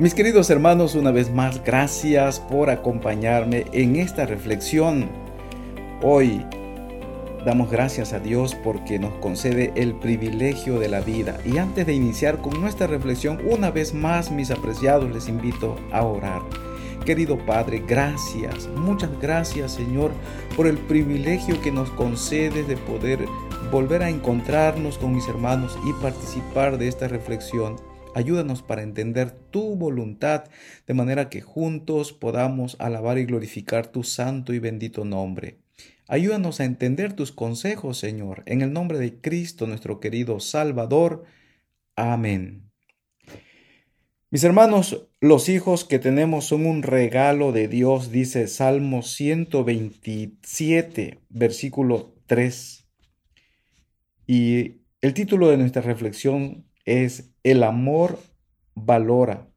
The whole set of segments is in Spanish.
Mis queridos hermanos, una vez más, gracias por acompañarme en esta reflexión. Hoy damos gracias a Dios porque nos concede el privilegio de la vida. Y antes de iniciar con nuestra reflexión, una vez más, mis apreciados, les invito a orar. Querido Padre, gracias, muchas gracias Señor por el privilegio que nos concedes de poder volver a encontrarnos con mis hermanos y participar de esta reflexión Ayúdanos para entender tu voluntad, de manera que juntos podamos alabar y glorificar tu santo y bendito nombre. Ayúdanos a entender tus consejos, Señor, en el nombre de Cristo, nuestro querido Salvador. Amén. Mis hermanos, los hijos que tenemos son un regalo de Dios, dice Salmo 127, versículo 3. Y el título de nuestra reflexión es el amor valora.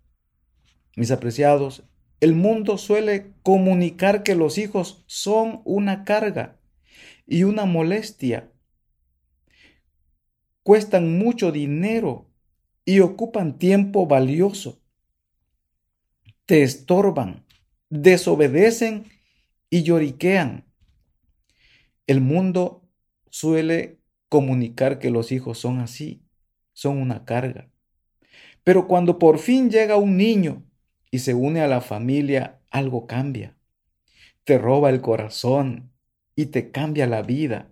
Mis apreciados, el mundo suele comunicar que los hijos son una carga y una molestia. Cuestan mucho dinero y ocupan tiempo valioso. Te estorban, desobedecen y lloriquean. El mundo suele comunicar que los hijos son así son una carga. Pero cuando por fin llega un niño y se une a la familia, algo cambia. Te roba el corazón y te cambia la vida.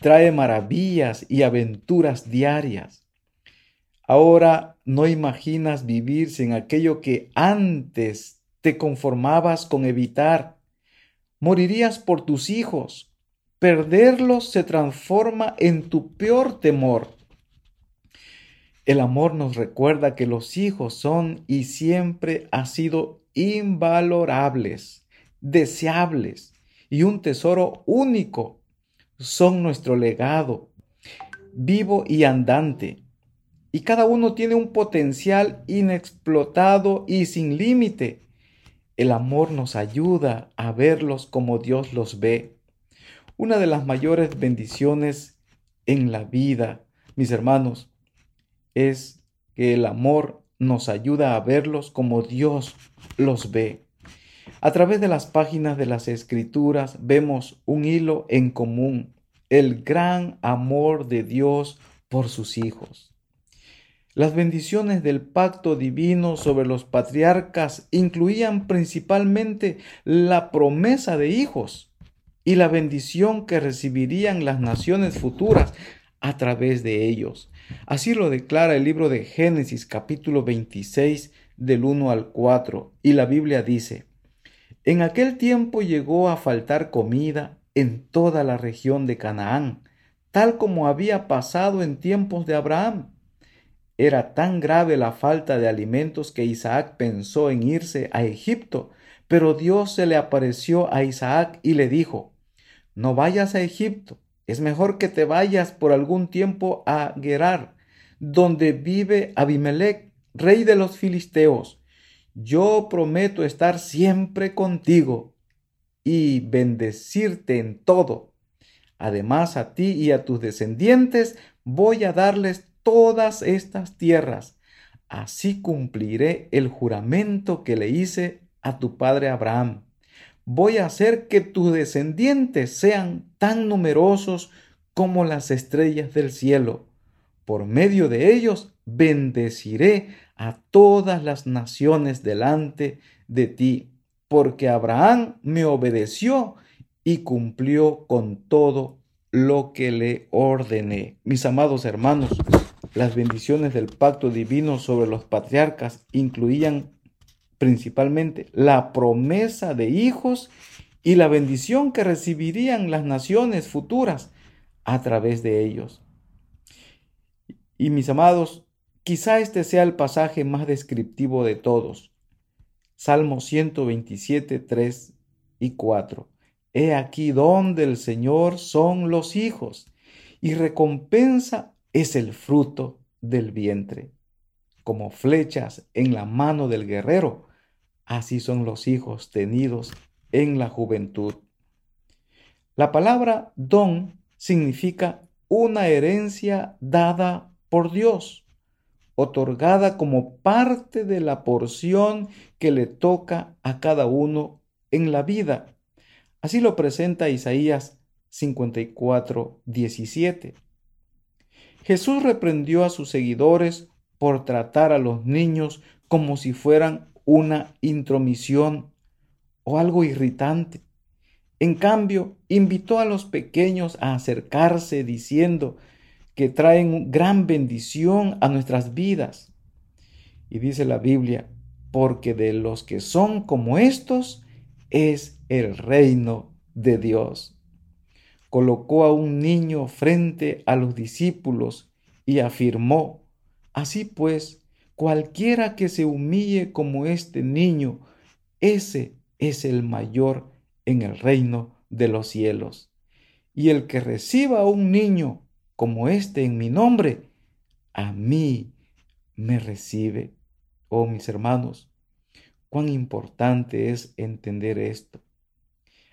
Trae maravillas y aventuras diarias. Ahora no imaginas vivir sin aquello que antes te conformabas con evitar. Morirías por tus hijos. Perderlos se transforma en tu peor temor. El amor nos recuerda que los hijos son y siempre ha sido invalorables, deseables y un tesoro único. Son nuestro legado, vivo y andante. Y cada uno tiene un potencial inexplotado y sin límite. El amor nos ayuda a verlos como Dios los ve. Una de las mayores bendiciones en la vida, mis hermanos, es que el amor nos ayuda a verlos como Dios los ve. A través de las páginas de las escrituras vemos un hilo en común, el gran amor de Dios por sus hijos. Las bendiciones del pacto divino sobre los patriarcas incluían principalmente la promesa de hijos y la bendición que recibirían las naciones futuras a través de ellos. Así lo declara el libro de Génesis capítulo 26 del 1 al 4 y la Biblia dice, En aquel tiempo llegó a faltar comida en toda la región de Canaán, tal como había pasado en tiempos de Abraham. Era tan grave la falta de alimentos que Isaac pensó en irse a Egipto, pero Dios se le apareció a Isaac y le dijo, No vayas a Egipto es mejor que te vayas por algún tiempo a Gerar, donde vive Abimelech, rey de los filisteos. Yo prometo estar siempre contigo y bendecirte en todo. Además a ti y a tus descendientes voy a darles todas estas tierras. Así cumpliré el juramento que le hice a tu padre Abraham voy a hacer que tus descendientes sean tan numerosos como las estrellas del cielo. Por medio de ellos bendeciré a todas las naciones delante de ti, porque Abraham me obedeció y cumplió con todo lo que le ordené. Mis amados hermanos, las bendiciones del pacto divino sobre los patriarcas incluían principalmente la promesa de hijos y la bendición que recibirían las naciones futuras a través de ellos. Y mis amados, quizá este sea el pasaje más descriptivo de todos. Salmo 127, 3 y 4. He aquí donde el Señor son los hijos, y recompensa es el fruto del vientre. Como flechas en la mano del guerrero, Así son los hijos tenidos en la juventud. La palabra don significa una herencia dada por Dios, otorgada como parte de la porción que le toca a cada uno en la vida. Así lo presenta Isaías 54, 17. Jesús reprendió a sus seguidores por tratar a los niños como si fueran una intromisión o algo irritante. En cambio, invitó a los pequeños a acercarse diciendo que traen gran bendición a nuestras vidas. Y dice la Biblia, porque de los que son como estos es el reino de Dios. Colocó a un niño frente a los discípulos y afirmó, así pues, cualquiera que se humille como este niño, ese es el mayor en el reino de los cielos. Y el que reciba a un niño como este en mi nombre, a mí me recibe. Oh mis hermanos, cuán importante es entender esto.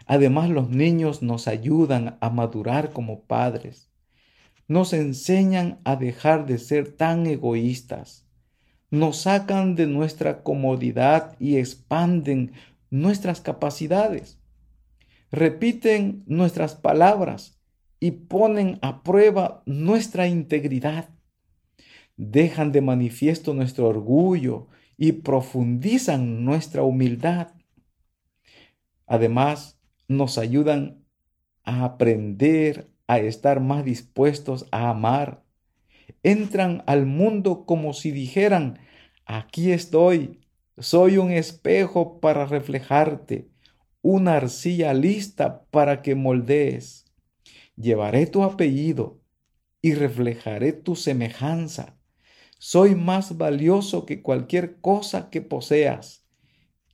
Además, los niños nos ayudan a madurar como padres. Nos enseñan a dejar de ser tan egoístas. Nos sacan de nuestra comodidad y expanden nuestras capacidades repiten nuestras palabras y ponen a prueba nuestra integridad. Dejan de manifiesto nuestro orgullo y profundizan nuestra humildad. Además, nos ayudan a aprender a estar más dispuestos a amar. Entran al mundo como si dijeran, aquí estoy, soy un espejo para reflejarte una arcilla lista para que moldees. Llevaré tu apellido y reflejaré tu semejanza. Soy más valioso que cualquier cosa que poseas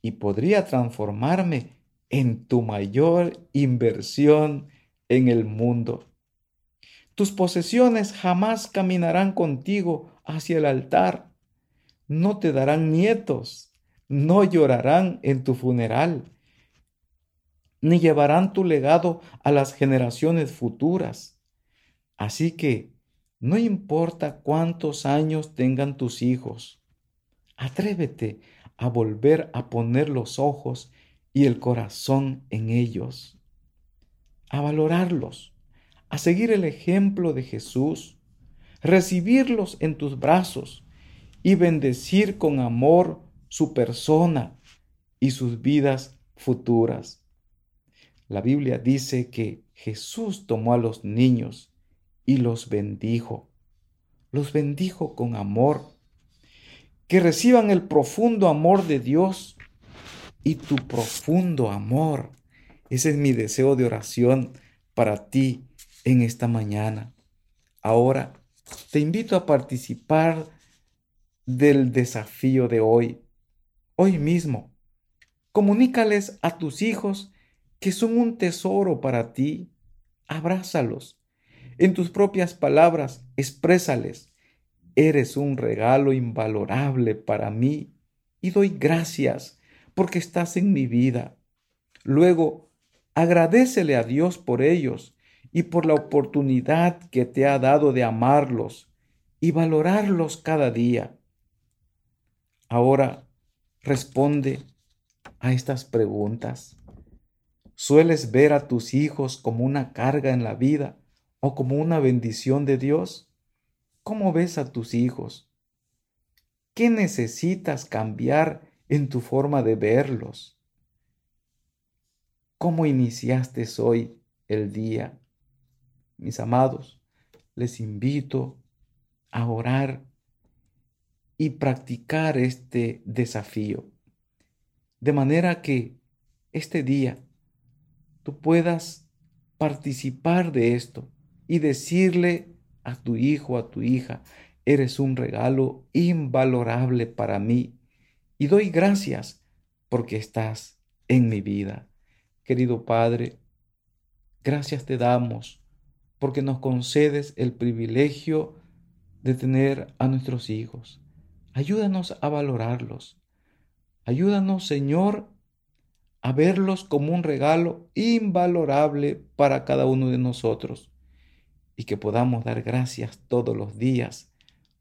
y podría transformarme en tu mayor inversión en el mundo. Tus posesiones jamás caminarán contigo hacia el altar. No te darán nietos, no llorarán en tu funeral ni llevarán tu legado a las generaciones futuras. Así que no importa cuántos años tengan tus hijos, atrévete a volver a poner los ojos y el corazón en ellos, a valorarlos, a seguir el ejemplo de Jesús, recibirlos en tus brazos y bendecir con amor su persona y sus vidas futuras. La Biblia dice que Jesús tomó a los niños y los bendijo. Los bendijo con amor. Que reciban el profundo amor de Dios y tu profundo amor. Ese es mi deseo de oración para ti en esta mañana. Ahora te invito a participar del desafío de hoy. Hoy mismo, comunícales a tus hijos que son un tesoro para ti, abrázalos. En tus propias palabras, exprésales. Eres un regalo invalorable para mí y doy gracias porque estás en mi vida. Luego, agradecele a Dios por ellos y por la oportunidad que te ha dado de amarlos y valorarlos cada día. Ahora responde a estas preguntas. ¿Sueles ver a tus hijos como una carga en la vida o como una bendición de Dios? ¿Cómo ves a tus hijos? ¿Qué necesitas cambiar en tu forma de verlos? ¿Cómo iniciaste hoy el día? Mis amados, les invito a orar y practicar este desafío, de manera que este día tú puedas participar de esto y decirle a tu hijo, a tu hija, eres un regalo invalorable para mí y doy gracias porque estás en mi vida. Querido Padre, gracias te damos porque nos concedes el privilegio de tener a nuestros hijos. Ayúdanos a valorarlos. Ayúdanos, Señor, a verlos como un regalo invalorable para cada uno de nosotros y que podamos dar gracias todos los días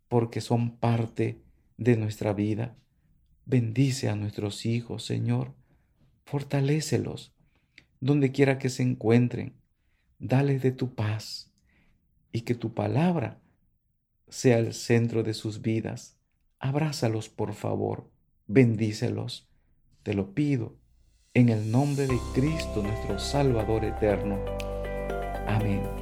porque son parte de nuestra vida. Bendice a nuestros hijos, Señor. Fortalécelos donde quiera que se encuentren. Dale de tu paz y que tu palabra sea el centro de sus vidas. Abrázalos, por favor. Bendícelos. Te lo pido en el nombre de Cristo, nuestro Salvador eterno. Amén.